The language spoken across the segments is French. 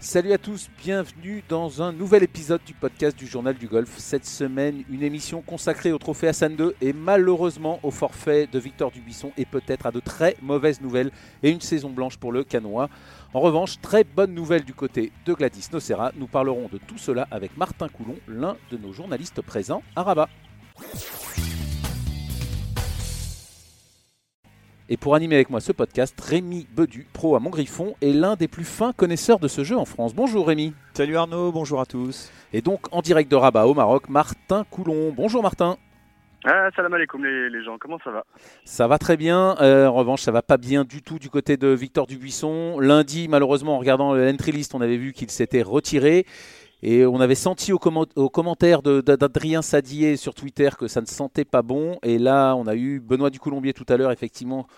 Salut à tous, bienvenue dans un nouvel épisode du podcast du Journal du Golf. Cette semaine, une émission consacrée au trophée Hassan II et malheureusement au forfait de Victor Dubuisson et peut-être à de très mauvaises nouvelles et une saison blanche pour le Canois. En revanche, très bonne nouvelle du côté de Gladys Nocera. Nous parlerons de tout cela avec Martin Coulon, l'un de nos journalistes présents à Rabat. Et pour animer avec moi ce podcast, Rémi Bedu, pro à Montgriffon, est l'un des plus fins connaisseurs de ce jeu en France. Bonjour Rémi. Salut Arnaud, bonjour à tous. Et donc en direct de Rabat au Maroc, Martin Coulon. Bonjour Martin. Ah, salam alaikum les, les gens, comment ça va? Ça va très bien. Euh, en revanche, ça va pas bien du tout du côté de Victor Dubuisson. Lundi, malheureusement, en regardant l'entry list, on avait vu qu'il s'était retiré. Et on avait senti au, comment, au commentaire d'Adrien Sadier sur Twitter que ça ne sentait pas bon. Et là, on a eu Benoît Ducoulombier tout à l'heure. Effectivement,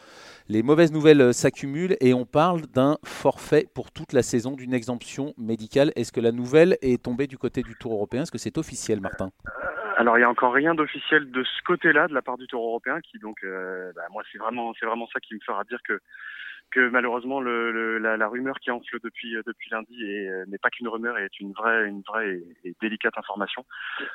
les mauvaises nouvelles euh, s'accumulent et on parle d'un forfait pour toute la saison, d'une exemption médicale. Est-ce que la nouvelle est tombée du côté du Tour européen? Est-ce que c'est officiel, Martin? Alors il y a encore rien d'officiel de ce côté-là de la part du Tour européen qui donc euh, bah, moi c'est vraiment c'est vraiment ça qui me fera dire que que malheureusement le, le, la, la, rumeur qui enfle depuis euh, depuis lundi euh, n'est pas qu'une rumeur et est une vraie une vraie et, délicate information.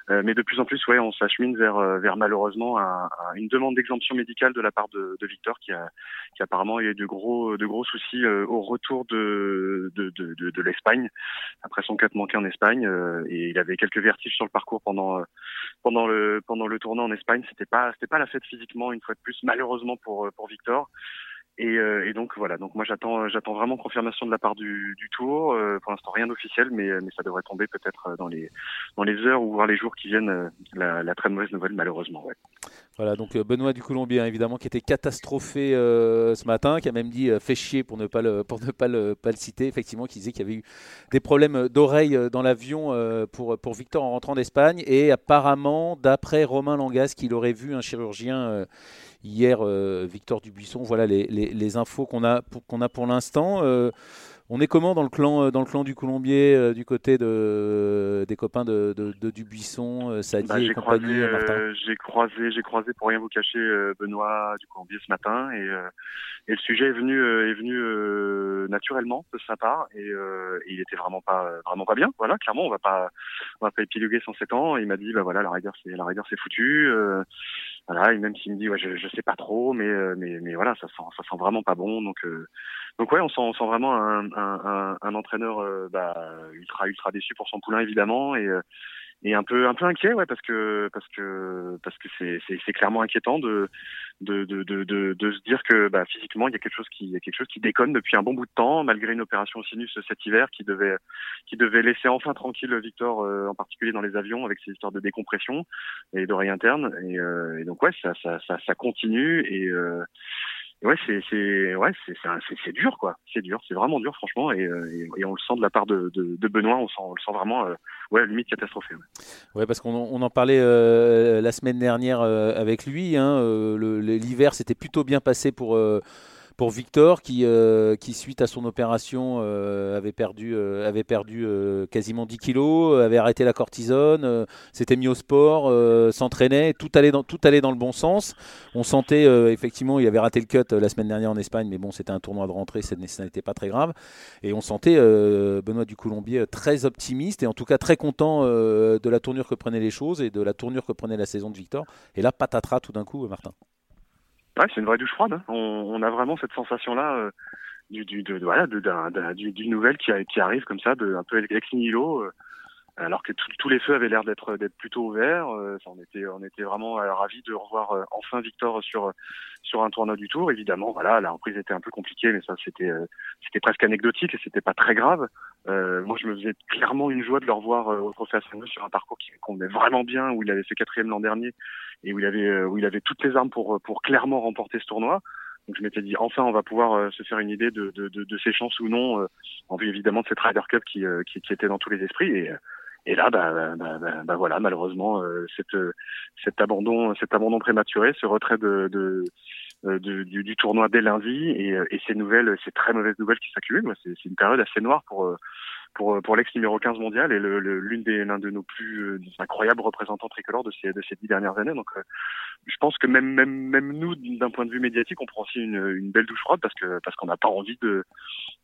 Euh, mais de plus en plus, ouais, on s'achemine vers euh, vers malheureusement un, une demande d'exemption médicale de la part de, de, Victor qui a qui apparemment eu de gros de gros soucis au retour de de, de, de, l'Espagne après son cut manqué en Espagne et il avait quelques vertiges sur le parcours pendant pendant le pendant le tournoi en Espagne. C'était pas c'était pas la fête physiquement une fois de plus malheureusement pour pour Victor. Et, euh, et, donc voilà, donc moi j'attends j'attends vraiment confirmation de la part du, tour. Euh, pour l'instant rien d'officiel, mais ça devrait tomber peut-être dans les heures ou voire les jours qui viennent. Euh, la, la très mauvaise nouvelle malheureusement. Voilà donc Benoît du Colombien évidemment qui était catastrophé ce matin, qui a même dit fait chier pour ne pas le citer. Effectivement, qui disait qu'il y avait eu des problèmes d'oreille dans l'avion pour pour Victor en rentrant d'Espagne et apparemment d'après Romain Langas qu'il aurait vu un chirurgien hier euh, Victor Dubuisson. Voilà les, les, les infos qu'on a pour, qu'on a pour l'instant. Euh, on est comment dans le clan, euh, dans le clan du Colombier, du côté de, des copains de, de, de Dubuisson, Sadi bah, et compagnie, Martin? J'ai croisé, j'ai croisé pour rien vous cacher Benoît du Colombier ce matin et, et le sujet est venu, est venu naturellement de sa part et, et, il était vraiment pas, vraiment pas bien. Voilà, clairement, on va pas, on va pas épiloguer 107 ans. Il m'a dit, bah voilà, la rigueur, c'est la rigueur, c'est foutu. Voilà, et même s'il me dit ouais, je, je sais pas trop, mais euh, mais mais voilà, ça sent ça sent vraiment pas bon. Donc euh, donc ouais, on sent on sent vraiment un un, un, entraîneur euh, bah, ultra ultra déçu pour son poulain évidemment et et un peu un peu inquiet ouais parce que parce que parce que c'est c'est clairement inquiétant de de, de de, de se dire que bah physiquement il y a quelque chose qui il y a quelque chose qui déconne depuis un bon bout de temps malgré une opération sinus cet hiver qui devait qui devait laisser enfin tranquille Victor euh, en particulier dans les avions avec ses histoires de décompression et d'oreille interne et, euh, et, donc ouais ça ça ça, ça continue et euh, ouais, c'est c'est ouais, c'est c'est dur quoi. C'est dur, c'est vraiment dur franchement et, euh, et, on le sent de la part de, de, Benoît, on, sent, on le sent vraiment euh, ouais limite catastrophé. Ouais parce qu'on on en parlait euh, la semaine dernière avec lui. Hein, L'hiver s'était plutôt bien passé pour pour Victor qui, euh, qui suite à son opération euh, avait perdu, euh, quasiment 10 kilos, avait arrêté la cortisone, s'était mis au sport, s'entraînait, tout allait, dans, tout allait dans le bon sens. On sentait effectivement, il avait raté le cut la semaine dernière en Espagne, mais bon, c'était un tournoi de rentrée, ça n'était pas très grave. Et on sentait Benoît du Colombier très optimiste et en tout cas très content de la tournure que prenaient les choses et de la tournure que prenait la saison de Victor. Et là, patatras tout d'un coup, Martin. Ouais, c'est une vraie douche froide. Hein. On, a vraiment cette sensation-là euh, du, du, de, voilà, d'une nouvelle qui, qui, arrive comme ça, de, un peu ex nihilo. Euh, alors que tous les feux avaient l'air d'être plutôt ouverts. Euh, on était on était vraiment euh, ravis de revoir euh, enfin Victor sur sur un tournoi du Tour. Évidemment, voilà, la reprise était un peu compliquée, mais ça c'était c'était presque anecdotique et c'était pas très grave. moi, je me faisais clairement une joie de le revoir au Trophée sur un parcours qui convenait vraiment bien, où il avait fait quatrième l'an dernier et où il avait où il avait toutes les armes pour pour clairement remporter ce tournoi. Donc je m'étais dit enfin on va pouvoir se faire une idée de, de, de, de ses chances ou non en vue évidemment de cette Ryder Cup qui, qui, qui était dans tous les esprits et et là, bah, bah, bah, bah voilà, malheureusement, euh, cette, cet abandon, cet abandon prématuré, ce retrait de, de, du, du, tournoi dès lundi et, et ces nouvelles, ces très mauvaises nouvelles qui s'accumulent. C'est une période assez noire pour pour, pour l'ex numéro 15 mondial et l'une le, des l'un de nos plus incroyables représentants tricolores de ces de ces dix dernières années. Donc je pense que même même même nous d'un point de vue médiatique, on prend aussi une, une belle douche froide parce que parce qu'on n'a pas envie de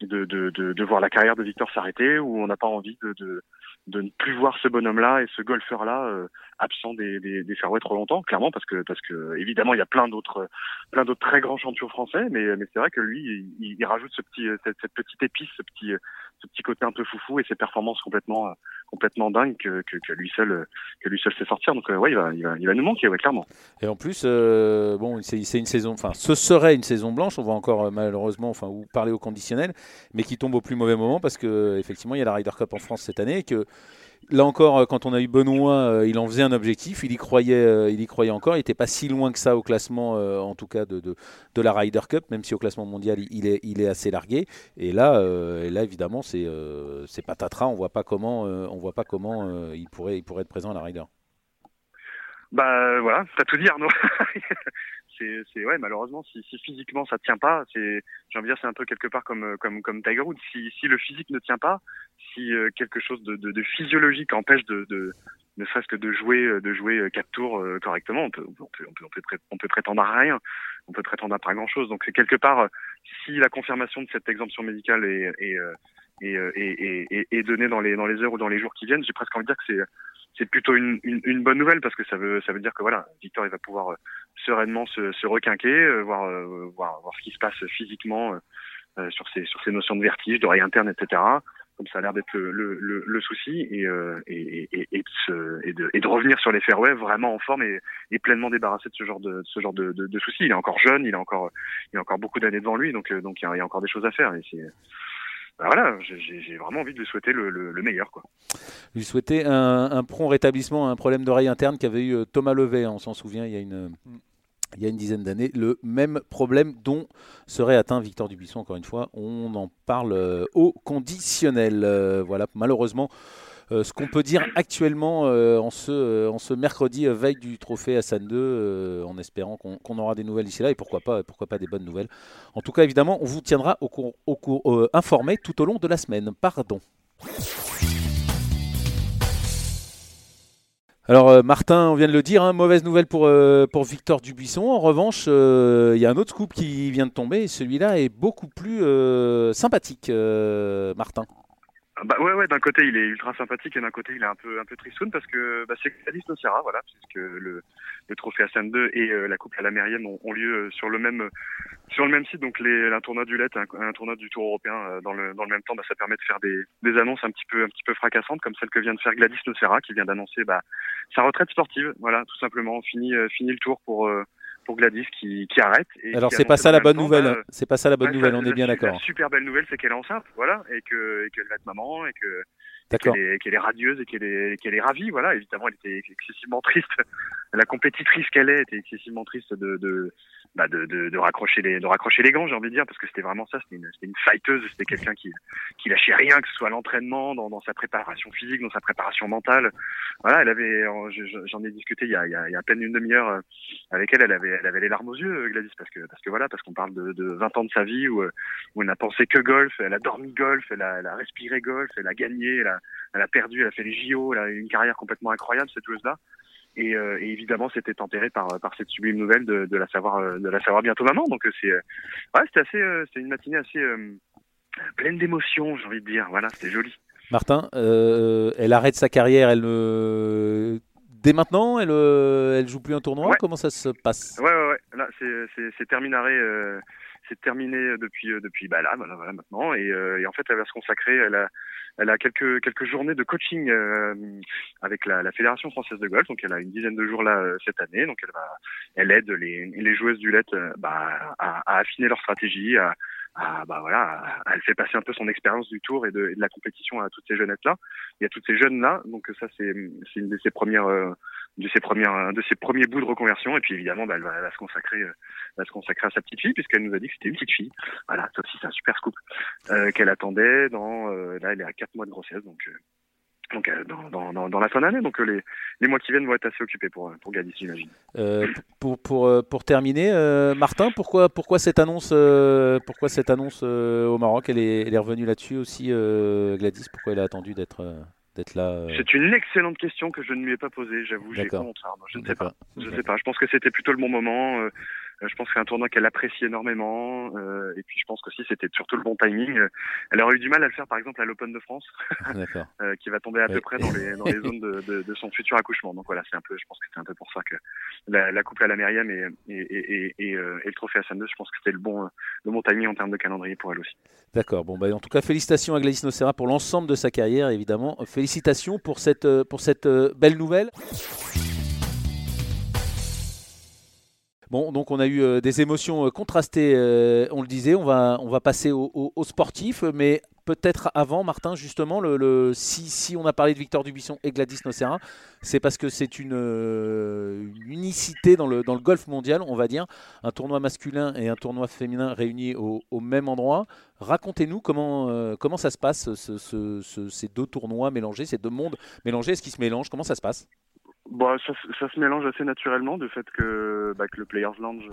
de, de, de de, voir la carrière de Victor s'arrêter ou on n'a pas envie de, de de ne plus voir ce bonhomme-là et ce golfeur-là euh, absent des, des, des fairways trop longtemps, clairement, parce que parce que évidemment il y a plein d'autres plein d'autres très grands champions français, mais mais c'est vrai que lui il, rajoute ce petit cette, cette, petite épice, ce petit ce petit côté un peu foufou et ses performances complètement complètement dingues que, que, lui seul que lui seul sait sortir. Donc euh, ouais il va, il va nous manquer ouais clairement. Et en plus euh, bon c'est une saison, enfin ce serait une saison blanche, on va encore euh, malheureusement enfin ou parler au conditionnel, mais qui tombe au plus mauvais moment parce que effectivement il y a la Ryder Cup en France cette année que là encore, euh, quand on a eu Benoît, euh, il en faisait un objectif, il y croyait, euh, il y croyait encore. Il n'était pas si loin que ça au classement, en tout cas de, la Ryder Cup, même si au classement mondial il est, il est assez largué. Et là, évidemment, c'est c'est patatras. On voit pas comment, on voit pas comment il pourrait, il pourrait être présent à la Ryder. Bah voilà, t'as tout dit Arnaud. c'est ouais malheureusement si, si, physiquement ça tient pas c'est j'ai envie de dire c'est un peu quelque part comme comme comme Tiger Woods si le physique ne tient pas si euh, quelque chose de, physiologique empêche de, ne serait-ce que de jouer de jouer quatre tours euh, correctement on peut on peut on peut prétendre à rien on peut prétendre à pas grand chose donc c'est quelque part si la confirmation de cette exemption médicale est, est dans les dans les heures ou dans les jours qui viennent. J'ai presque envie de dire que c'est c'est plutôt une, une, une, bonne nouvelle parce que ça veut ça veut dire que voilà Victor il va pouvoir sereinement se, se requinquer, voir, voir voir ce qui se passe physiquement sur ces sur ces notions de vertige, d'oreille interne, etc. Comme ça a l'air d'être le, le, le, souci et, et, et, et, et, de, et de revenir sur les fairways vraiment en forme et, pleinement débarrassé de ce genre de ce genre de, de, soucis. Il est encore jeune, il a encore il a encore beaucoup d'années devant lui, donc donc il y a, il y a encore des choses à faire. Et bah voilà, j'ai vraiment envie de lui souhaiter le, le, meilleur. Quoi. Lui souhaiter un, un prompt rétablissement à un problème d'oreille interne qu'avait eu euh, Thomas Levet, on s'en souvient, il y a une, il y a une dizaine d'années, le même problème dont serait atteint Victor Dubuisson, encore une fois. On en parle euh, au conditionnel. Euh, voilà, malheureusement. Euh, ce qu'on peut dire actuellement euh, en, ce, euh, en ce mercredi veille du trophée Hassan 2, en espérant qu'on aura des nouvelles d'ici là et pourquoi pas, pourquoi pas des bonnes nouvelles. En tout cas, évidemment, on vous tiendra au cours, au cours, informé tout au long de la semaine. Pardon. Alors Martin, on vient de le dire, hein, mauvaise nouvelle pour, pour Victor Dubuisson. En revanche, il y a un autre scoop qui vient de tomber et celui-là est beaucoup plus sympathique, Martin. Bah ouais ouais d'un côté il est ultra sympathique et d'un côté il est un peu un peu tristoun parce que bah, c'est Gladys Nocera voilà puisque le, le trophée Hassan 2 et euh, la coupe à la Mérienne ont, ont, lieu euh, sur le même sur le même site. Donc les un tournoi du LET un, tournoi du Tour européen euh, dans le dans le même temps bah, ça permet de faire des, des annonces un petit peu un petit peu fracassantes comme celle que vient de faire Gladys Nocera qui vient d'annoncer bah, sa retraite sportive. Voilà tout simplement fini fini le tour pour pour Gladys qui, qui arrête. Et Alors c'est pas ça la bonne nouvelle. Bah, c'est pas ça la bonne nouvelle. on est bien d'accord. La super belle nouvelle, c'est qu'elle est enceinte, voilà, et que qu'elle va être maman et que qu'elle est, qu est, radieuse et qu'elle est, qu'elle est ravie, voilà. Évidemment, elle était excessivement triste. La compétitrice qu'elle est était excessivement triste de, de bah de, de, de, raccrocher les de raccrocher les gants j'ai envie de dire parce que c'était vraiment ça c'était une c'était une fighteuse c'était quelqu'un qui qui lâchait rien que ce soit l'entraînement dans, dans sa préparation physique dans sa préparation mentale voilà elle avait j'en ai discuté il y a, il y a, il y a à peine une demi-heure euh, avec elle elle avait elle avait les larmes aux yeux euh, Gladys parce que parce que voilà parce qu'on parle de, de 20 ans de sa vie où où elle n'a pensé que golf elle a dormi golf elle a, elle a respiré golf elle a gagné elle a, elle a perdu elle a fait les JO elle a eu une carrière complètement incroyable cette joueuse là et, euh, et, évidemment c'était enterré par par cette sublime nouvelle de, de la savoir euh, de la savoir bientôt maman. Donc euh, c'est ouais c'était assez c'est une matinée assez pleine d'émotions j'ai envie de dire. Voilà c'était joli. Martin elle arrête sa carrière elle dès maintenant elle elle joue plus un tournoi? Comment ça se passe? Ouais ouais, ouais. là c'est c'est terminé c'est terminé depuis depuis bah là voilà, voilà maintenant. Et, et en fait elle va se consacrer elle a elle a quelques quelques journées de coaching euh, avec la, la, fédération française de golf. Donc elle a une dizaine de jours là euh, cette année. Donc elle va, elle aide les, les joueuses du LET euh, bah, à, à, affiner leur stratégie, à, à, bah voilà, elle fait passer un peu son expérience du tour et de, et de, la compétition à toutes ces jeunettes là et à toutes ces jeunes là. Donc ça c'est c'est une de ses premières de ses premières de ses premiers bouts de reconversion et puis évidemment bah, elle, va, se consacrer elle va se consacrer à sa petite fille puisqu'elle nous a dit que c'était une petite fille. Voilà, ça aussi c'est un super scoop euh, qu'elle attendait dans là elle est à quatre mois de grossesse donc donc dans, dans, dans, la fin d'année. Donc les, les mois qui viennent vont être assez occupés pour, pour Gadis, j'imagine. pour, pour, pour terminer, Martin, pourquoi, pourquoi cette annonce, pourquoi cette annonce au Maroc? Elle est, elle est revenue là-dessus aussi, Gladys? Pourquoi elle a attendu d'être d'être là C'est une excellente question que je ne lui ai pas posée, j'avoue, j'ai honte. Je ne sais pas. Je sais pas. Je pense que c'était plutôt le bon moment. Euh, je pense que c'est un tournoi qu'elle apprécie énormément. Euh, et puis je pense qu'aussi c'était surtout le bon timing. Euh, elle aurait eu du mal à le faire par exemple à l'Open de France, qui va tomber à peu près dans les, dans les zones de, de, de, son futur accouchement. Donc voilà, c'est un peu, je pense que c'est un peu pour ça que la, la couple à la Myriam et, et, et, et, et le trophée à 2 je pense que c'était le bon, le bon timing en termes de calendrier pour elle aussi. D'accord. Bon, bah, en tout cas, félicitations à Gladys Nocera pour l'ensemble de sa carrière, évidemment. Félicitations pour cette, pour cette belle nouvelle. Bon, donc on a eu euh, des émotions euh, contrastées, euh, on le disait. On va, on va passer aux au, sportifs, mais peut-être avant, Martin, justement, si, si, on a parlé de Victor Dubuisson et Gladys Nocera, c'est parce que c'est une, unicité dans le, dans le golf mondial, on va dire. Un tournoi masculin et un tournoi féminin réunis au, même endroit. Racontez-nous comment, comment ça se passe, ces deux tournois mélangés, ces deux mondes mélangés. Est-ce qu'ils se mélangent? Comment ça se passe? Bon, ça, ça, se mélange assez naturellement du fait que, bah, que le Players Lounge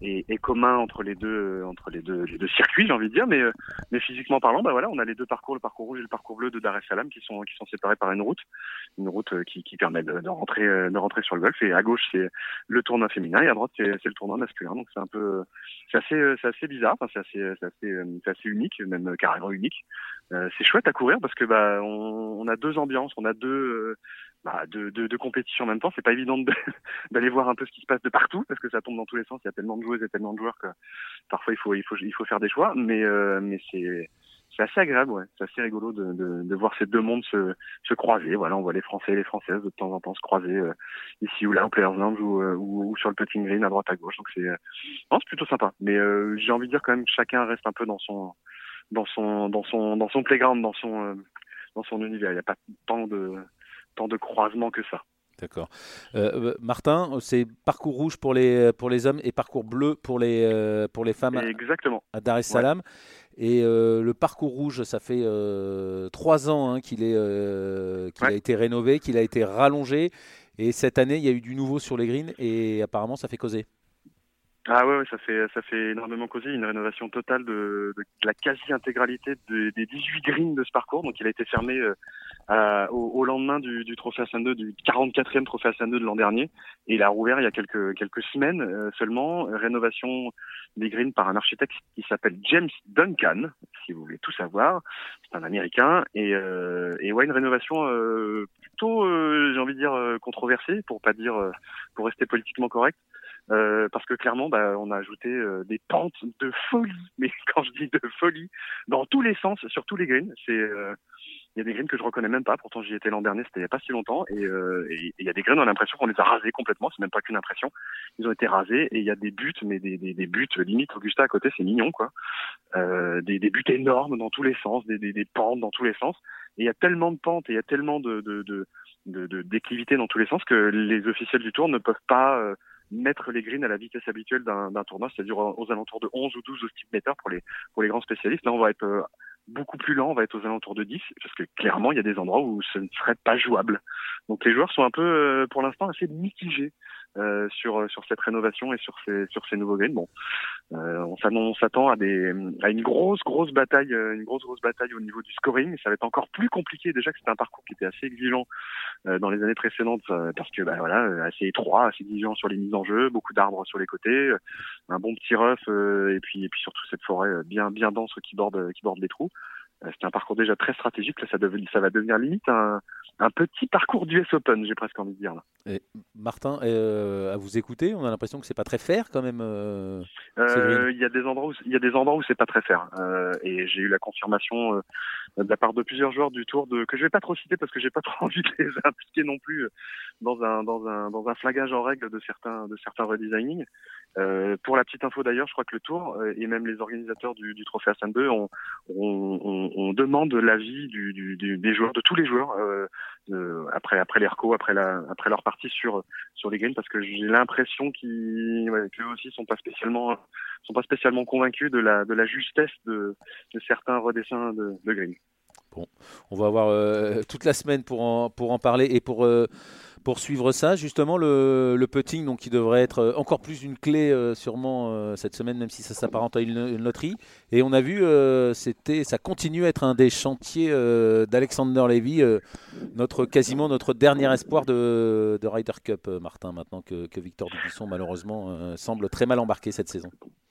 est, est, commun entre les deux entre les deux, les deux circuits, j'ai envie de dire, mais mais physiquement parlant, bah voilà, on a les deux parcours, le parcours rouge et le parcours bleu de Dar es Salaam qui sont qui sont séparés par une route, une route qui, qui permet de, de rentrer de rentrer sur le golf. Et à gauche c'est le tournoi féminin et à droite c'est le tournoi masculin. Donc c'est un peu c'est assez c'est assez bizarre, enfin, c'est assez c'est assez assez unique, même carrément unique. Euh, c'est chouette à courir parce que bah on, on a deux ambiances, on a deux bah, de, de, de, compétition en même temps. C'est pas évident d'aller voir un peu ce qui se passe de partout parce que ça tombe dans tous les sens. Il y a tellement de joueuses et tellement de joueurs que parfois il faut il faut il faut faire des choix. Mais euh, mais c'est c'est assez agréable, ouais. C'est assez rigolo de, de, de, voir ces deux mondes se, se croiser. Voilà, on voit les Français et les Françaises de temps en temps se croiser euh, ici ou là au Players Lounge ou, euh, ou, ou, sur le putting green à droite à gauche. Donc c'est non, c'est plutôt sympa. Mais j'ai envie de dire quand même chacun reste un peu dans son dans son dans son dans son playground, dans son dans son univers. Il n'y a pas tant de tant de croisements que ça. D'accord. Euh, euh, Martin, c'est parcours rouge pour les, pour les hommes et parcours bleu pour les, euh, pour les femmes Exactement. à Dar es Salaam. Et le parcours rouge, ça fait trois ans hein, qu'il est, qu'il a été rénové, qu'il a été rallongé. Et cette année, il y a eu du nouveau sur les greens et apparemment, ça fait causer. Ah ouais, ça fait ça fait énormément causer une rénovation totale de, de, la quasi-intégralité des 18 greens de ce parcours. Donc il a été fermé euh, au, au, lendemain du, du trophée Hassan 2, du 44e trophée Hassan 2 de l'an dernier, et il a rouvert il y a quelques quelques semaines euh, seulement. Rénovation des greens par un architecte qui s'appelle James Duncan, si vous voulez tout savoir. C'est un Américain et euh, et ouais une rénovation euh, plutôt j'ai envie de dire controversée pour pas dire pour rester politiquement correct. Euh, parce que clairement, bah, on a ajouté euh, des pentes de folie. Mais quand je dis de folie, dans tous les sens, sur tous les greens, c'est euh, il y a des greens que je reconnais même pas. Pourtant, j'y étais l'an dernier, c'était il y a pas si longtemps. Et il y a des greens, on a l'impression qu'on les a rasés complètement. C'est même pas qu'une impression. Ils ont été rasés et il y a des buts, mais des, des, des buts limite Augusta à côté, c'est mignon quoi. des, des buts énormes dans tous les sens, des, des, pentes dans tous les sens. Et il y a tellement de pentes et il y a tellement de, de, de de, déclivité dans tous les sens que les officiels du tour ne peuvent pas mettre les greens à la vitesse habituelle d'un tournoi, c'est-à-dire aux alentours de 11 ou 12 au meter pour les, pour les grands spécialistes. Là, on va être euh, beaucoup plus lent, on va être aux alentours de 10, parce que clairement, il y a des endroits où ce ne serait pas jouable. Donc les joueurs sont un peu, euh, pour l'instant, assez mitigés euh, sur sur cette rénovation et sur ces sur ces nouveaux. Bon, euh, on s'attend à des à une grosse grosse bataille, euh, une grosse grosse bataille au niveau du scoring. Ça va être encore plus compliqué déjà que c'était un parcours qui était assez exigeant euh, dans les années précédentes parce que bah voilà assez étroit, assez exigeant sur les mises en jeu, beaucoup d'arbres sur les côtés, un bon petit rough et puis et puis surtout cette forêt bien bien dense qui borde qui borde les trous. C'était un parcours déjà très stratégique. Là, ça, ça va devenir limite un, un petit parcours du US Open, j'ai presque envie de dire. Là. Et Martin, euh, à vous écouter, on a l'impression que c'est pas très fair quand même. Euh, euh, il y a des endroits où il y a des endroits où c'est pas très fair. et j'ai eu la confirmation de la part de plusieurs joueurs du tour de que je vais pas trop citer parce que j'ai pas trop envie de les impliquer non plus dans un dans un dans un flagage en règle de certains de certains redesigning. pour la petite info d'ailleurs, je crois que le tour et même les organisateurs du, trophée Hassan 2 on, demande l'avis des joueurs, de tous les joueurs euh, après après les recos, après leur partie sur les greens parce que j'ai l'impression qu'ils aussi sont pas spécialement sont pas spécialement convaincus de la justesse de, certains redessins de, de greens. Bon, on va avoir toute la semaine pour en parler et pour pour suivre ça. Justement, le, le, putting, donc, qui devrait être euh, encore plus une clé euh, sûrement euh, cette semaine, même si ça s'apparente à une, loterie. Et on a vu, c'était, ça continue à être un des chantiers d'Alexander Levy, notre quasiment notre dernier espoir de, de Ryder Cup, Martin, maintenant que, que Victor Dubuisson malheureusement semble très mal embarqué cette saison.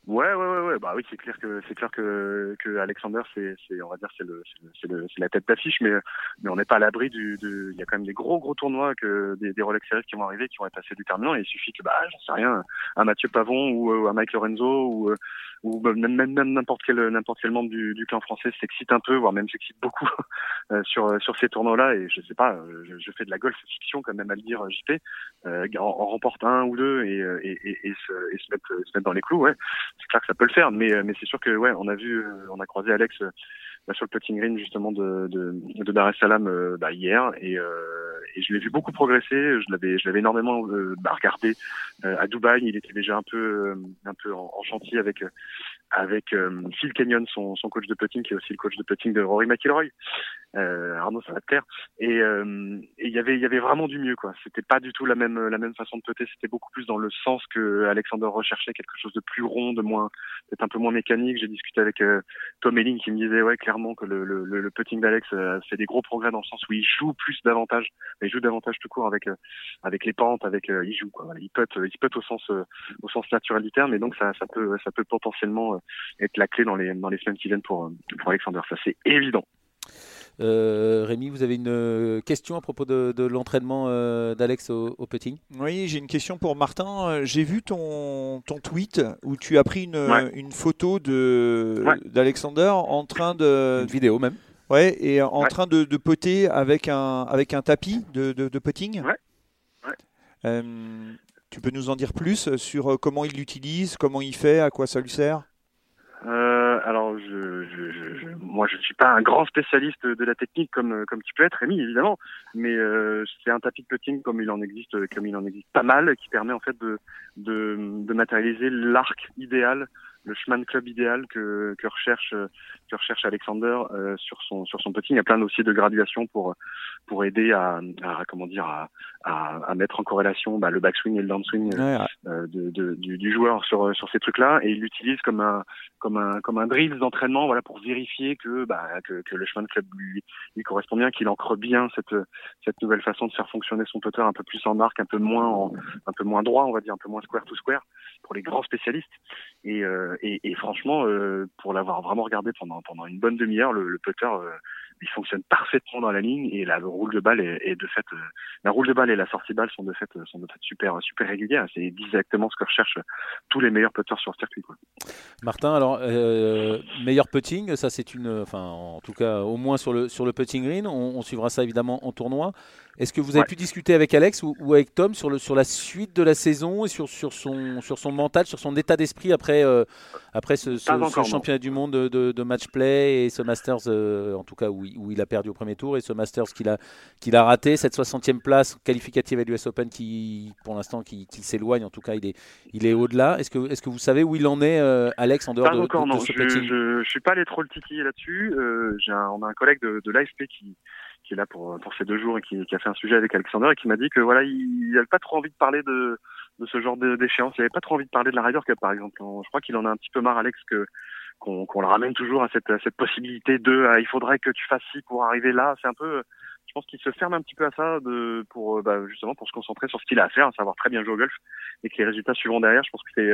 Ouais, ouais, ouais, ouais. Bah oui, c'est clair que c'est clair que, que Alexander, c'est, c'est, on va dire, c'est le, c'est le, c'est la tête d'affiche, mais mais on n'est pas à l'abri du, il y a quand même des gros gros tournois que des, des Rolex Series qui vont arriver, qui vont être assez déterminants. Et il suffit que, bah, j'en sais rien, un Mathieu Pavon ou, un Mike Lorenzo ou ou même même n'importe quel n'importe quel membre du, du clan français s'excite un peu, voire même s'excite beaucoup euh, sur sur ces tournois-là. Et je sais pas, je, je, fais de la golf fiction quand même à le dire, JP, euh, en, en remporte un ou deux et et, et, et, se, et se mettre se mettre dans les clous, ouais c'est clair que ça peut le faire, mais, mais c'est sûr que ouais, on a vu, euh, on a croisé Alex euh, sur le putting green justement de, de, de Dar es Salaam euh, bah, hier et, et je l'ai vu beaucoup progresser. Je l'avais, je l'avais énormément bah, regardé à Dubaï. Il était déjà un peu, un peu en, en chantier avec avec Phil Kenyon, son, son coach de putting, qui est aussi le coach de putting de Rory McIlroy. Euh, Arnaud, plaire. Et il y avait, il y avait vraiment du mieux, quoi. C'était pas du tout la même, la même façon de putter. C'était beaucoup plus dans le sens que Alexander recherchait, quelque chose de plus rond, de moins, peut-être un peu moins mécanique. J'ai discuté avec euh, Tom Elling qui me disait, ouais, clairement que le, le, le putting d'Alex euh, fait des gros progrès dans le sens où il joue plus davantage, il joue davantage tout court avec, euh, avec les pentes, avec, il joue, quoi. Il putt, il putt au sens, au sens naturel du terme. Et donc ça, ça peut, ça peut potentiellement être la clé dans les, dans les semaines qui viennent pour, pour Alexander. Ça, c'est évident. Euh, Rémi, vous avez une euh, question à propos de, l'entraînement euh, d'Alex au, putting? Oui, j'ai une question pour Martin. J'ai vu ton, ton tweet où tu as pris une, une photo de d'Alexander en train de. Une vidéo même. Ouais, et en train de, de poter avec un, avec un tapis de, de, putting. Ouais. tu peux nous en dire plus sur comment il l'utilise, comment il fait, à quoi ça lui sert? Alors, je, je, moi, je suis pas un grand spécialiste de la technique comme comme tu peux être, Rémi, évidemment. Mais euh, c'est un tapis de putting comme il en existe, comme il en existe pas mal, qui permet en fait de matérialiser l'arc idéal le chemin de club idéal que, que recherche que recherche Alexander euh, sur son sur son putting. Il y a plein aussi de graduations pour pour aider à, à comment dire à, à, à, mettre en corrélation bah, le backswing et le downswing euh, de, de, du, du, joueur sur sur ces trucs-là. Et il l'utilise comme un comme un comme un drill d'entraînement voilà pour vérifier que bah que, que le chemin de club lui, lui correspond bien, qu'il ancre bien cette cette nouvelle façon de faire fonctionner son putter un peu plus en marque, un peu moins en, un peu moins droit, on va dire un peu moins square to square pour les grands spécialistes. Et euh, et, et, franchement, euh, pour l'avoir vraiment regardé pendant pendant une bonne demi-heure, le, le putter euh, il fonctionne parfaitement dans la ligne et la roule de balle est, de fait la roule de balle et la sortie de balle sont de fait sont de fait super super régulières. C'est exactement ce que recherchent tous les meilleurs putters sur le circuit. Quoi. Martin, alors meilleur putting, ça c'est une, enfin en tout cas au moins sur le sur le putting green, on, on suivra ça évidemment en tournoi. Est-ce que vous avez pu discuter avec Alex ou, avec Tom sur, le, sur la suite de la saison et sur, sur, son, sur son mental, sur son état d'esprit après, euh, après ce, championnat du monde de, de, match play et ce Masters, euh, en tout cas où, où, il a perdu au premier tour, et ce Masters qu'il a, qu'il a raté, cette 60e place qualificative à l'US Open qui, pour l'instant, qui, qui s'éloigne, en tout cas, il est, il est au-delà. Est-ce que, est que vous savez où il en est, euh, Alex, en dehors de, encore, de, non. je, je, suis pas allé trop le titiller là-dessus. on a un collègue de, de l'AFP qui qui est là pour, pour ces deux jours et qui, qui, a fait un sujet avec Alexander et qui m'a dit que voilà, il n'avait pas trop envie de parler de, de ce genre d'échéance. Il n'avait pas trop envie de parler de la Ryder Cup, par exemple. Je crois qu'il en a un petit peu marre, Alex, que qu'on qu'on le ramène toujours à cette, à cette possibilité de ah, il faudrait que tu fasses ci pour arriver là. C'est un peu, je pense qu'il se ferme un petit peu à ça de, pour bah, justement pour se concentrer sur ce qu'il a à faire, à savoir très bien jouer au golf et que les résultats suivront derrière. Je pense que c'est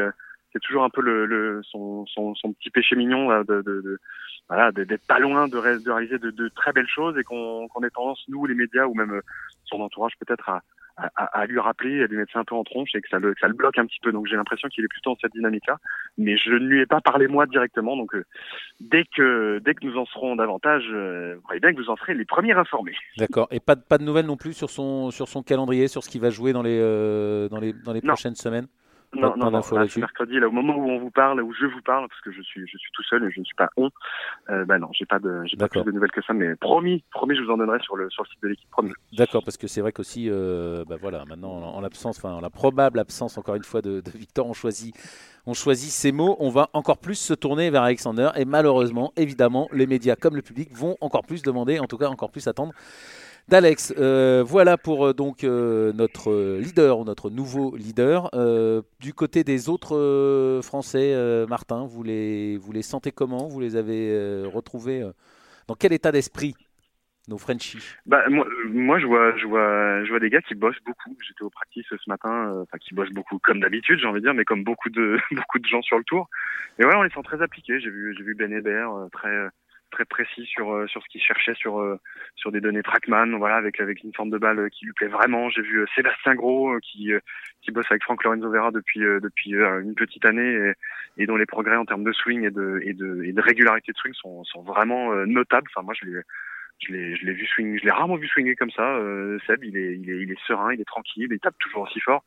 c'est toujours un peu le, le son, son, petit péché mignon de, de, de voilà d'être pas loin de, réaliser de, de, très belles choses et qu'on qu'on ait tendance nous les médias ou même son entourage peut-être à, à, à, lui rappeler, à lui mettre ça un peu en tronche et que ça le, ça le bloque un petit peu. Donc j'ai l'impression qu'il est plutôt dans cette dynamique-là. Mais je ne lui ai pas parlé moi directement. Donc euh, dès que dès que nous en serons davantage, euh, vous voyez bien que vous en serez les premiers informés. D'accord. Et pas de, pas de nouvelles non plus sur son sur son calendrier, sur ce qu'il va jouer dans les euh, dans les dans les prochaines semaines? Non, non, non, mercredi, là, au moment où on vous parle, où je vous parle, parce que je suis, je suis tout seul et je ne suis pas on. Euh, bah non, j'ai pas de, j'ai pas plus de nouvelles que ça, mais promis, promis, je vous en donnerai sur le, sur le site de l'équipe. Promis. D'accord, parce que c'est vrai qu'aussi, euh, bah voilà, maintenant, en, l'absence, enfin, en la probable absence, encore une fois, de, de Victor, on choisit, on choisit ces mots. On va encore plus se tourner vers Alexander et malheureusement, évidemment, les médias comme le public vont encore plus demander, en tout cas, encore plus attendre d'Alex. Euh, voilà pour euh, donc euh, notre leader, notre nouveau leader. du côté des autres Français, Martin, vous les, sentez comment? Vous les avez retrouvés dans quel état d'esprit nos Frenchies? Bah, moi, je vois, des gars qui bossent beaucoup. J'étais au practice ce matin, qui bossent beaucoup, comme d'habitude, j'ai envie de dire, mais comme beaucoup de beaucoup de gens sur le tour. Et voilà, on les sent très appliqués. J'ai vu, j'ai vu Ben Hébert, très très précis sur euh, sur ce qu'il cherchait sur euh, sur des données Trackman, voilà, avec avec une forme de balle qui lui plaît vraiment. J'ai vu euh, Sébastien Gros qui qui bosse avec Franck Lorenzo Vera depuis depuis une petite année et, et, dont les progrès en termes de swing et de et de, et de régularité de swing sont sont vraiment notables. Enfin, moi, je l'ai je l'ai, je l'ai vu swing, je l'ai rarement vu swinger comme ça. Seb, il est, il est, il est serein, il est tranquille, il tape toujours aussi fort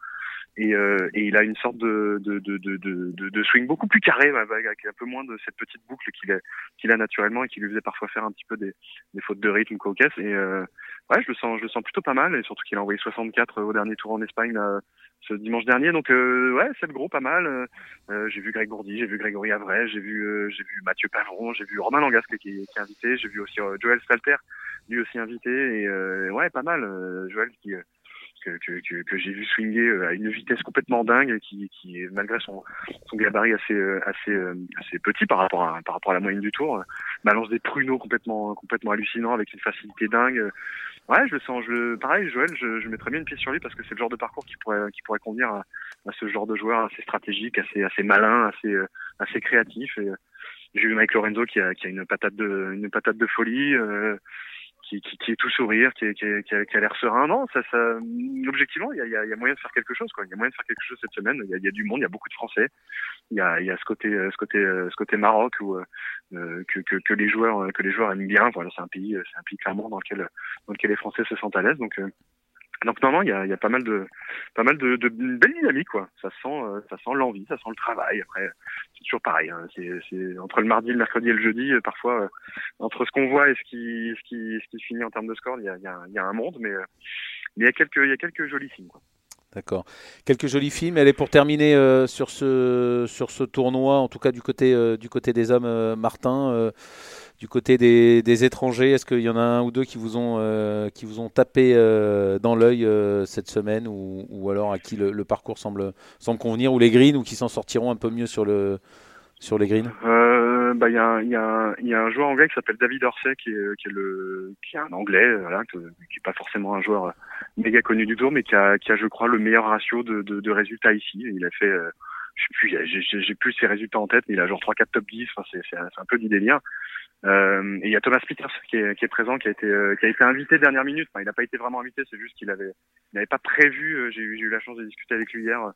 et, euh, et, il a une sorte de, de, de, de, swing beaucoup plus carré, avec un peu moins de cette petite boucle qu'il a, qu'il a naturellement et qui lui faisait parfois faire un petit peu des, des fautes de rythme cocasse. Et euh, ouais, je le sens, je le sens plutôt pas mal, et surtout qu'il a envoyé 64 au dernier tour en Espagne là, ce dimanche dernier. Donc euh, ouais, c'est le gros pas mal. Euh, j'ai vu Greg Gourdy, j'ai vu Grégory Avray, j'ai vu, j'ai vu Mathieu Pavron, j'ai vu Romain Langasque qui, qui est invité, j'ai vu aussi Joël Stalter, lui aussi invité. Et ouais, pas mal. Joël qui que, que, que, j'ai vu swinger euh, à une vitesse complètement dingue, qui, qui malgré son, son gabarit assez, euh, assez, euh, assez petit par rapport à, par rapport à la moyenne du tour, balance des pruneaux complètement, complètement hallucinants avec une facilité dingue. Ouais, je le sens. Je, pareil, Joël, je, je mettrais bien une pièce sur lui parce que c'est le genre de parcours qui pourrait, qui pourrait convenir à, à, ce genre de joueur assez stratégique, assez, assez malin, assez, assez créatif. J'ai vu Mike Lorenzo qui a, qui a une patate de, une patate de folie. Qui, qui, qui, est tout sourire, qui, qui, qui a, a l'air serein. Non, ça, ça, objectivement, il y a, y a, moyen de faire quelque chose. Il y a moyen de faire quelque chose cette semaine. Il y a, y a, du monde, il y a beaucoup de Français. Il y a, y a ce côté, ce côté, ce côté Maroc où euh, que, que, que, les joueurs, que les joueurs aiment bien. Voilà, c'est un pays, c'est un pays clairement dans lequel, dans lequel les Français se sentent à l'aise. Donc euh, donc non, non, il y a, y a, pas mal de, pas mal de, de belles dynamiques quoi. Ça sent, euh, ça sent l'envie, ça sent le travail. Après, c'est toujours pareil. Hein. C'est, entre le mardi, le mercredi et le jeudi, euh, parfois euh, entre ce qu'on voit et ce qui, ce qui, ce qui finit en termes de score, il y a, y, a, y a, un monde, mais il y a quelques, il y a quelques jolis films. Quoi. D'accord. Quelques jolis films. Elle est pour terminer euh, sur ce sur ce tournoi, en tout cas du côté du côté des hommes, Martin. Du côté des, étrangers, est-ce qu'il y en a un ou deux qui vous ont, euh, qui vous ont tapé euh, dans l'œil euh, cette semaine ou, ou, alors à qui le, le, parcours semble, semble convenir ou les greens ou qui s'en sortiront un peu mieux sur, le, sur les greens? Bah, il y, a, un joueur anglais qui s'appelle David Orsay qui est, un anglais, qui n'est pas forcément un joueur méga connu du tour, mais qui a, je crois, le meilleur ratio de, résultats ici. Il a fait, plus, j'ai plus ses résultats en tête, mais il a genre 3-4 top 10, enfin, c'est un peu du délire. Euh, et il y a Thomas Peters qui est, présent, qui a été, euh, qui a été invité dernière minute. Il n'a pas été vraiment invité, c'est juste qu'il avait, il n'avait pas prévu. Euh, j'ai eu, eu la chance de discuter avec lui hier euh,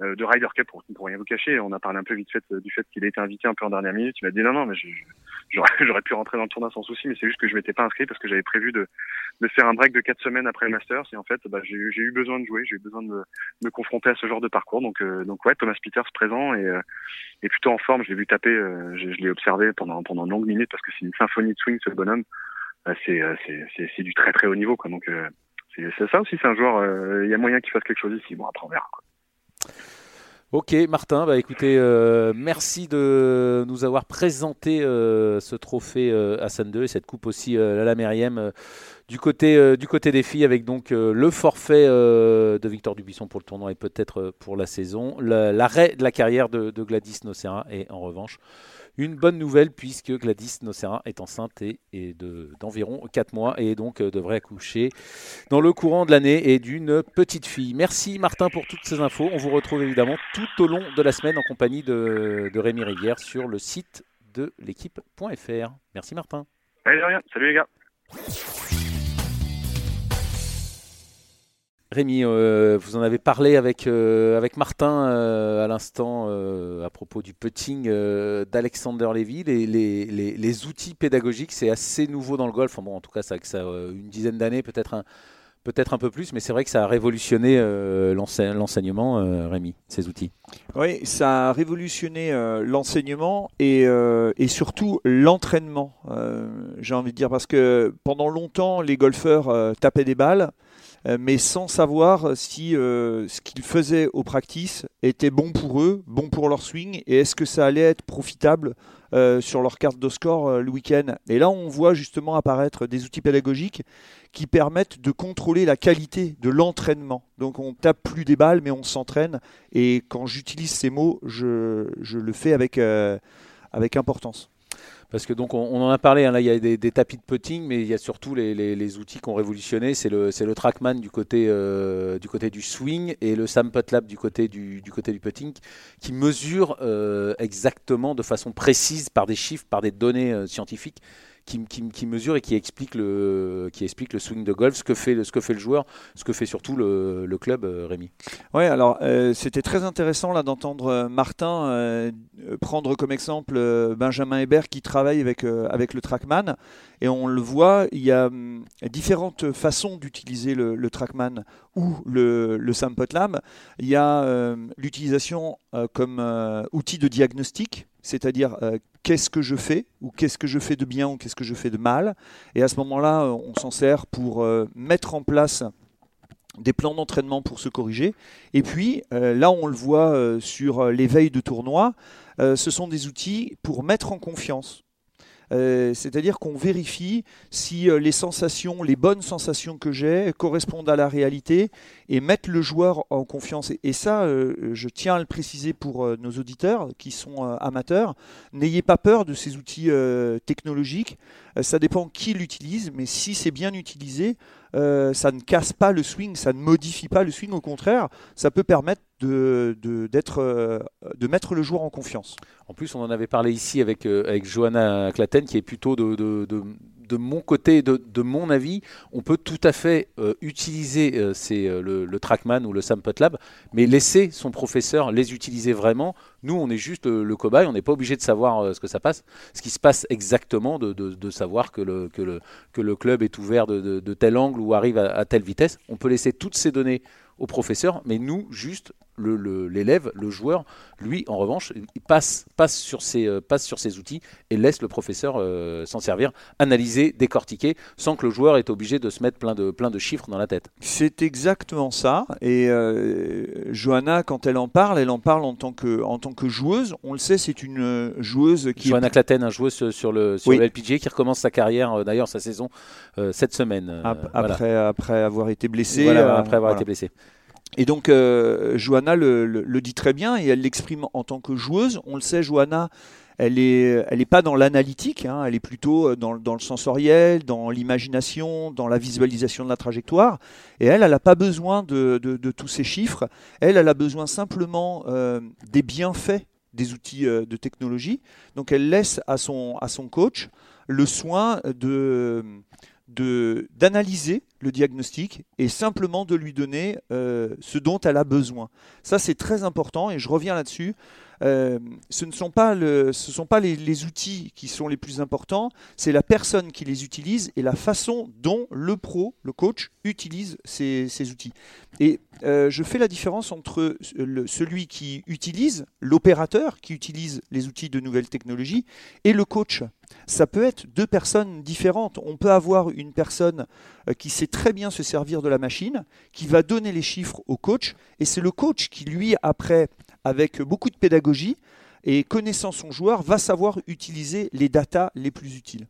de Ryder Cup pour, rien vous cacher. On a parlé un peu vite fait euh, du fait qu'il a été invité un peu en dernière minute. Il m'a dit non non mais j'aurais pu rentrer dans le tournoi sans souci, mais c'est juste que je m'étais pas inscrit parce que j'avais prévu de, de faire un break de quatre semaines après le Masters et en fait bah, j'ai eu besoin de jouer, j'ai eu besoin de me, me, confronter à ce genre de parcours. Donc euh, donc ouais Thomas Peters présent et, et plutôt en forme. Je l'ai vu taper, je, je l'ai observé pendant pendant de longues minutes parce que c'est une symphonie de swing ce bonhomme. c'est c'est du très très haut niveau quoi. Donc c'est ça aussi, c'est un joueur. Il y a moyen qu'il fasse quelque chose ici. Bon après on verra. Ok, Martin, bah écoutez, euh, merci de nous avoir présenté euh, ce trophée euh, à San 2 et cette coupe aussi à la Meriem du côté du côté des filles avec donc le forfait de Victor Dubuisson pour le tournoi et peut-être pour la saison, l'arrêt de la carrière de, de Gladys Nocera et en revanche une bonne nouvelle puisque Gladys Nocera est enceinte et, d'environ 4 mois et donc euh, devrait accoucher dans le courant de l'année et d'une petite fille. Merci Martin pour toutes ces infos. On vous retrouve évidemment tout au long de la semaine en compagnie de, Rémi Rivière sur le site de l'équipe.fr. Merci Martin. Allez. Salut les gars. Rémi, euh, vous en avez parlé avec, euh, avec Martin euh, à l'instant à propos du putting d'Alexander Lévy. Les, les, les, outils pédagogiques, c'est assez nouveau dans le golf. bon, en tout cas, ça a une dizaine d'années, peut-être un, peut-être un peu plus, mais c'est vrai que ça a révolutionné l'enseignement, Rémi, ces outils. Oui, ça a révolutionné l'enseignement et, et, surtout l'entraînement, j'ai envie de dire, parce que pendant longtemps, les golfeurs tapaient des balles, mais sans savoir si ce qu'ils faisaient au practice était bon pour eux, bon pour leur swing, et est-ce que ça allait être profitable sur leur carte de score le week-end. Et là, on voit justement apparaître des outils pédagogiques qui permettent de contrôler la qualité de l'entraînement. Donc on tape plus des balles, mais on s'entraîne. Et quand j'utilise ces mots, je, le fais avec, euh, avec importance. Parce que donc on, en a parlé, hein, là il y a des, tapis de putting, mais il y a surtout les, outils qui ont révolutionné. C'est le, le Trackman du côté, euh, du côté du swing et le Sam Lab du côté du, du côté du putting, qui mesurent euh, exactement de façon précise par des chiffres, par des données scientifiques, qui, mesure et qui explique, le, qui explique le swing de golf, ce que fait, ce que fait le joueur, ce que fait surtout le, le club, euh, Rémi. Oui, alors euh, c'était très intéressant là d'entendre euh, Martin prendre comme exemple Benjamin Hébert qui travaille avec, avec le Trackman. Et on le voit, il y a hum, différentes façons d'utiliser le, Trackman ou le, le Lab. Il y a l'utilisation comme outil de diagnostic, c'est-à-dire qu'est-ce que je fais, ou qu'est-ce que je fais de bien, ou qu'est-ce que je fais de mal. Et à ce moment-là, euh, on s'en sert pour euh, mettre en place des plans d'entraînement pour se corriger. Et puis, euh, là, on le voit sur l'éveil de tournoi, ce sont des outils pour mettre en confiance. Euh, c'est-à-dire qu'on vérifie si euh, les sensations, les bonnes sensations que j'ai correspondent à la réalité et mettent le joueur en confiance. Et, ça, euh, je tiens à le préciser pour nos auditeurs qui sont amateurs, n'ayez pas peur de ces outils technologiques. ça dépend qui l'utilise, mais si c'est bien utilisé, ça ne casse pas le swing, ça ne modifie pas le swing, au contraire, ça peut permettre de, de mettre le joueur en confiance. En plus, on en avait parlé ici avec, euh, avec Johanna Claten, qui est plutôt de, de, de, mon côté, de, de, mon avis, on peut tout à fait euh, utiliser euh, le, le, Trackman ou le Lab, mais laisser son professeur les utiliser vraiment. Nous, on est juste le cobaye, on n'est pas obligé de savoir ce que ça passe, ce qui se passe exactement, de, savoir que le, club est ouvert de, tel angle ou arrive à telle vitesse. On peut laisser toutes ces données au professeur, mais nous, juste l'élève, le, joueur, lui, en revanche, il passe, passe, sur, ses, euh, passe sur ses outils et laisse le professeur euh, s'en servir, analyser, décortiquer, sans que le joueur ait obligé de se mettre plein de, plein de chiffres dans la tête. C'est exactement ça. Et euh, Johanna, quand elle en parle, elle en parle en tant que, en tant que joueuse. On le sait, c'est une joueuse qui. Johanna Claten, un joueuse sur le, sur le LPGA qui recommence sa carrière, d'ailleurs sa saison, cette semaine. après, après avoir été blessée. Voilà, après avoir été blessée. Et donc, euh, Johanna le, dit très bien et elle l'exprime en tant que joueuse. On le sait, Johanna, elle n'est elle est pas dans l'analytique, hein. elle est plutôt euh, dans, le sensoriel, dans l'imagination, dans la visualisation de la trajectoire. Et elle, elle n'a pas besoin de, tous ces chiffres. Elle, elle a besoin simplement euh, des bienfaits des outils de technologie. Donc, elle laisse à son, à son coach le soin de d'analyser le diagnostic et simplement de lui donner euh, ce dont elle a besoin. Ça, c'est très important et je reviens là-dessus. Euh, ce ne sont pas, les, outils qui sont les plus importants, c'est la personne qui les utilise et la façon dont le pro, le coach, utilise ces, outils. Et euh, je fais la différence entre celui qui utilise, l'opérateur qui utilise les outils de nouvelles technologies, et le coach. Ça peut être deux personnes différentes. On peut avoir une personne euh, qui sait très bien se servir de la machine, qui va donner les chiffres au coach, et c'est le coach qui, lui, après, avec beaucoup de pédagogie et connaissant son joueur, va savoir utiliser les datas les plus utiles.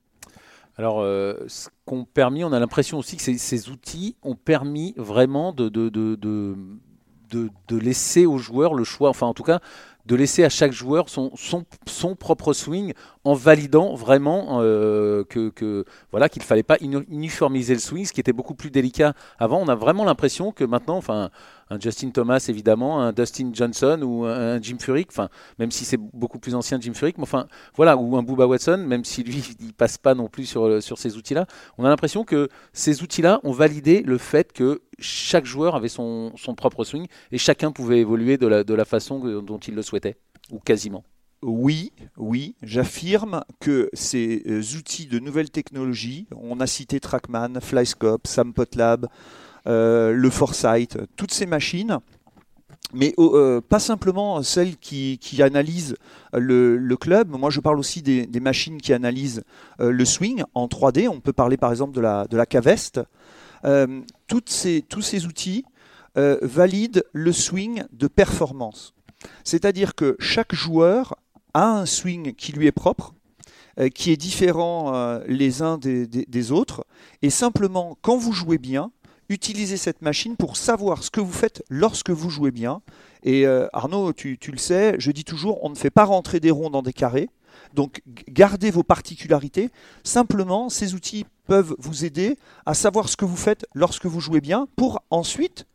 Alors, euh, ce qu'ont permis, on a l'impression aussi que ces, outils ont permis vraiment de, de, de, de, laisser aux joueurs le choix, enfin en tout cas, de laisser à chaque joueur son, son, son propre swing en validant vraiment euh, que, voilà qu'il fallait pas uniformiser le swing, ce qui était beaucoup plus délicat avant. On a vraiment l'impression que maintenant, enfin, un Justin Thomas évidemment, un Dustin Johnson ou un Jim Furyk, enfin, même si c'est beaucoup plus ancien Jim Furyk, mais enfin, voilà, ou un Booba Watson, même si lui il passe pas non plus sur, sur ces outils-là. On a l'impression que ces outils-là ont validé le fait que chaque joueur avait son, son propre swing et chacun pouvait évoluer de la, de la façon dont il le souhaitait, ou quasiment. Oui, oui, j'affirme que ces euh, outils de nouvelles technologies, on a cité Trackman, Flyscope, SamPotlab, le Foresight, toutes ces machines mais euh, pas simplement celles qui, analysent le, club. Moi, je parle aussi des, machines qui analysent euh, le swing en 3D. On peut parler par exemple de la, de Cavest. Euh, tous ces outils valident le swing de performance. C'est-à-dire que chaque joueur a un swing qui lui est propre, qui est différent les uns des autres. Et simplement, quand vous jouez bien, utilisez cette machine pour savoir ce que vous faites lorsque vous jouez bien. Et euh, Arnaud, tu, le sais, je dis toujours, on ne fait pas rentrer des ronds dans des carrés. Donc gardez vos particularités. Simplement, ces outils peuvent vous aider à savoir ce que vous faites lorsque vous jouez bien pour ensuite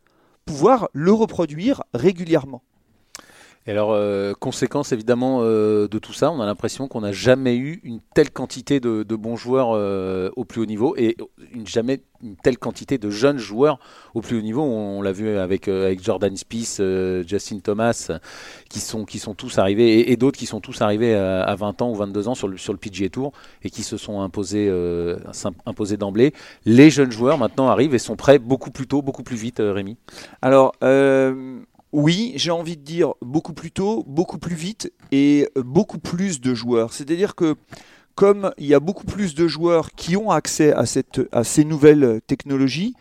pouvoir le reproduire régulièrement. Et alors, euh, conséquence évidemment euh, de tout ça, on a l'impression qu'on n'a jamais eu une telle quantité de, bons joueurs euh, au plus haut niveau et une, jamais une telle quantité de jeunes joueurs au plus haut niveau. On, l'a vu avec, Jordan Spieth, Justin Thomas, qui sont, qui sont tous arrivés et, d'autres qui sont tous arrivés à, 20 ans ou 22 ans sur le, sur le PGA Tour et qui se sont imposés, imposés d'emblée. Les jeunes joueurs maintenant arrivent et sont prêts beaucoup plus tôt, beaucoup plus vite, Rémi. Alors, oui, j'ai envie de dire beaucoup plus tôt, beaucoup plus vite et beaucoup plus de joueurs. C'est-à-dire que comme il y a beaucoup plus de joueurs qui ont accès à, ces nouvelles technologies,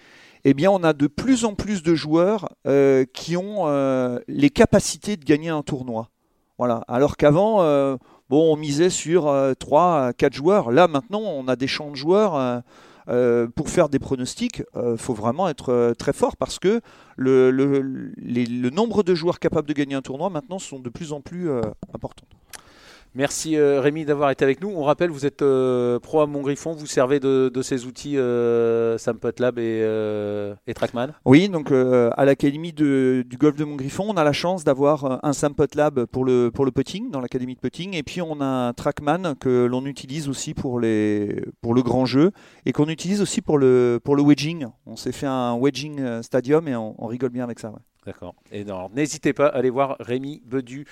eh bien, on a de plus en plus de joueurs euh, qui ont euh, les capacités de gagner un tournoi. Voilà. Alors qu'avant, euh, bon, on misait sur 3 4 joueurs. Là, maintenant, on a des champs de joueurs euh, pour faire des pronostics, il euh, faut vraiment être euh, très fort parce que le, le, nombre de joueurs capables de gagner un tournoi maintenant sont de plus en plus importants. Merci euh, Rémi d'avoir été avec nous. On rappelle, vous êtes euh, pro à Montgriffon, vous servez de, ces outils euh, Lab et, et, Trackman Oui, donc à l'Académie du golf de Montgriffon, on a la chance d'avoir un Sampot Lab pour le, pour le putting, dans l'Académie de putting, et puis on a un Trackman que l'on utilise aussi pour, les, pour le grand jeu et qu'on utilise aussi pour le, pour le wedging. On s'est fait un wedging stadium et on, rigole bien avec ça. D'accord. Et n'hésitez pas à aller voir Rémi Bedu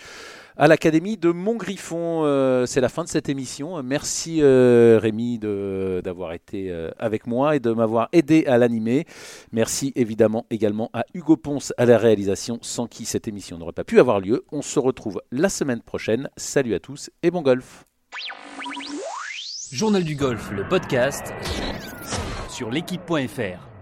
à l'Académie de Montgriffon. Euh, c'est la fin de cette émission. Merci euh, Rémi d'avoir été euh, avec moi et de m'avoir aidé à l'animer. Merci évidemment également à Hugo Ponce à la réalisation, sans qui cette émission n'aurait pas pu avoir lieu. On se retrouve la semaine prochaine. Salut à tous et bon golf. Journal du golf, le podcast sur l'équipe.fr.